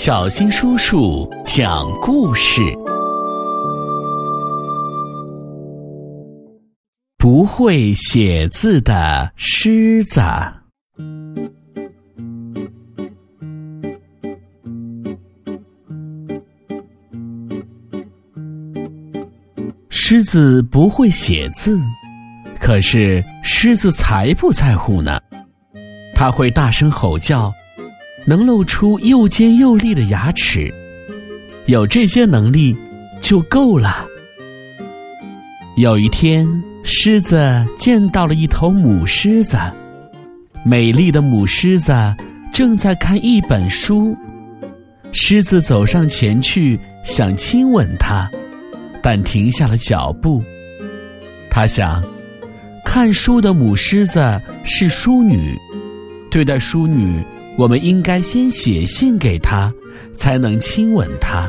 小新叔叔讲故事。不会写字的狮子。狮子不会写字，可是狮子才不在乎呢。它会大声吼叫，能露出又尖又利的牙齿。有这些能力就够了。有一天，狮子见到了一头母狮子，美丽的母狮子正在看一本书。狮子走上前去，想亲吻它。但停下了脚步。他想，看书的母狮子是淑女，对待淑女，我们应该先写信给他，才能亲吻他。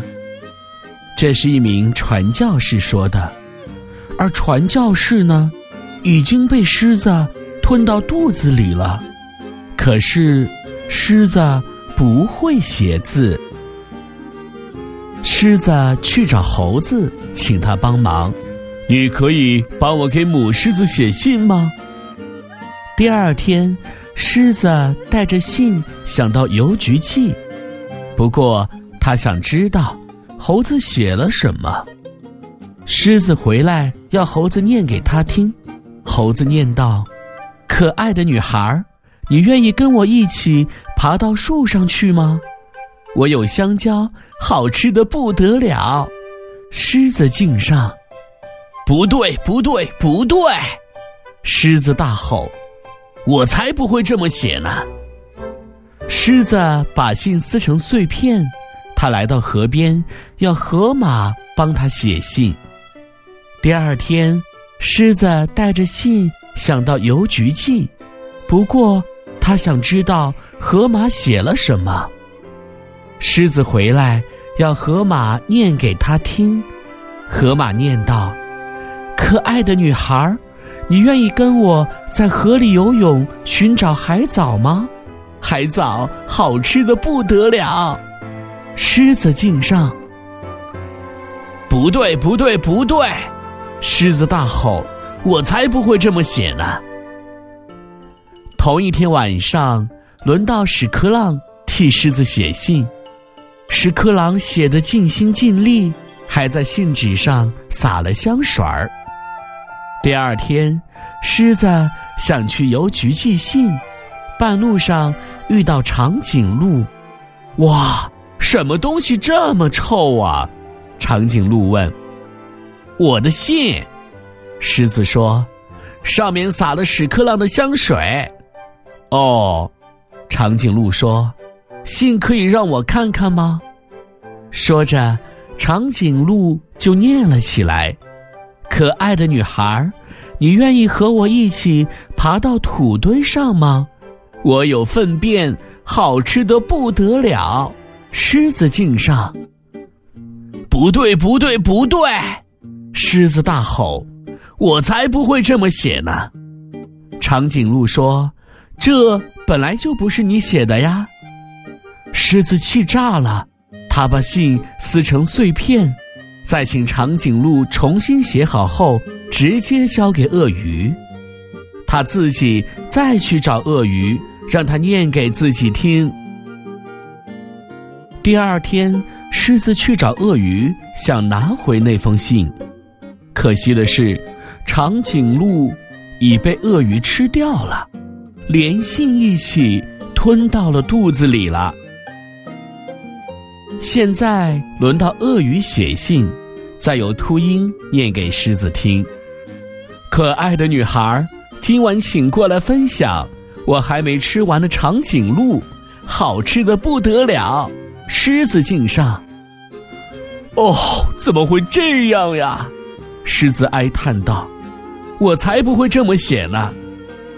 这是一名传教士说的，而传教士呢，已经被狮子吞到肚子里了。可是，狮子不会写字。狮子去找猴子，请他帮忙。你可以帮我给母狮子写信吗？第二天，狮子带着信想到邮局寄，不过他想知道猴子写了什么。狮子回来要猴子念给他听。猴子念道：“可爱的女孩，你愿意跟我一起爬到树上去吗？”我有香蕉，好吃的不得了。狮子敬上，不对，不对，不对！狮子大吼：“我才不会这么写呢！”狮子把信撕成碎片，他来到河边，要河马帮他写信。第二天，狮子带着信想到邮局寄，不过他想知道河马写了什么。狮子回来，要河马念给他听。河马念道：“可爱的女孩儿，你愿意跟我在河里游泳，寻找海藻吗？海藻好吃的不得了。”狮子敬上。不对，不对，不对！狮子大吼：“我才不会这么写呢！”同一天晚上，轮到屎壳郎替狮子写信。屎壳郎写的尽心尽力，还在信纸上撒了香水儿。第二天，狮子想去邮局寄信，半路上遇到长颈鹿。哇，什么东西这么臭啊？长颈鹿问。我的信，狮子说，上面撒了屎壳郎的香水。哦，长颈鹿说。信可以让我看看吗？说着，长颈鹿就念了起来：“可爱的女孩，你愿意和我一起爬到土堆上吗？我有粪便，好吃的不得了。”狮子敬上。不对，不对，不对！狮子大吼：“我才不会这么写呢！”长颈鹿说：“这本来就不是你写的呀。”狮子气炸了，他把信撕成碎片，再请长颈鹿重新写好后，直接交给鳄鱼。他自己再去找鳄鱼，让他念给自己听。第二天，狮子去找鳄鱼，想拿回那封信，可惜的是，长颈鹿已被鳄鱼吃掉了，连信一起吞到了肚子里了。现在轮到鳄鱼写信，再由秃鹰念给狮子听。可爱的女孩，今晚请过来分享我还没吃完的长颈鹿，好吃的不得了。狮子敬上。哦，怎么会这样呀？狮子哀叹道：“我才不会这么写呢。”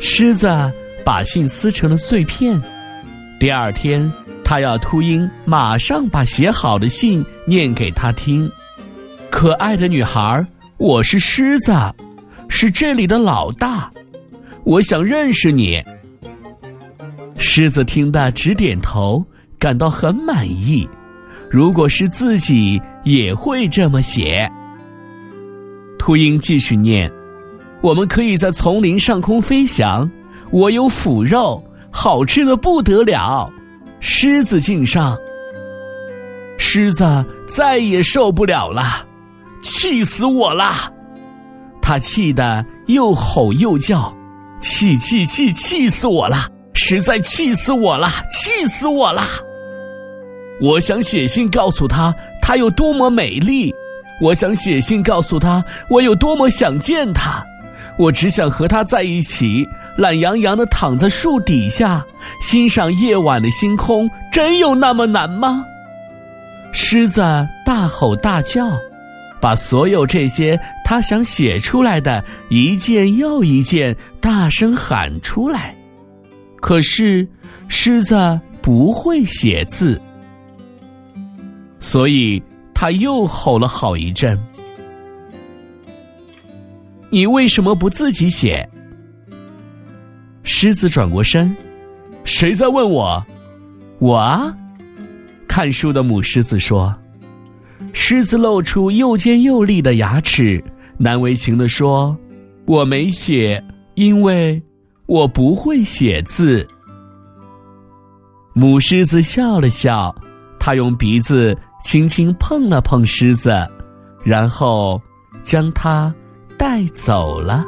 狮子把信撕成了碎片。第二天。他要秃鹰马上把写好的信念给他听。可爱的女孩，我是狮子，是这里的老大，我想认识你。狮子听得直点头，感到很满意。如果是自己，也会这么写。秃鹰继续念：“我们可以在丛林上空飞翔，我有腐肉，好吃的不得了。狮子敬上。狮子再也受不了了，气死我了！他气得又吼又叫，气气气，气死我了！实在气死我了，气死我了！”我想写信告诉她，她有多么美丽；我想写信告诉他，我有多么想见她。我只想和她在一起，懒洋洋的躺在树底下，欣赏夜晚的星空。真有那么难吗？狮子大吼大叫，把所有这些他想写出来的一件又一件大声喊出来。可是，狮子不会写字。所以他又吼了好一阵。你为什么不自己写？狮子转过身，谁在问我？我啊。看书的母狮子说。狮子露出又尖又利的牙齿，难为情的说：“我没写，因为我不会写字。”母狮子笑了笑，它用鼻子。轻轻碰了碰狮子，然后将它带走了。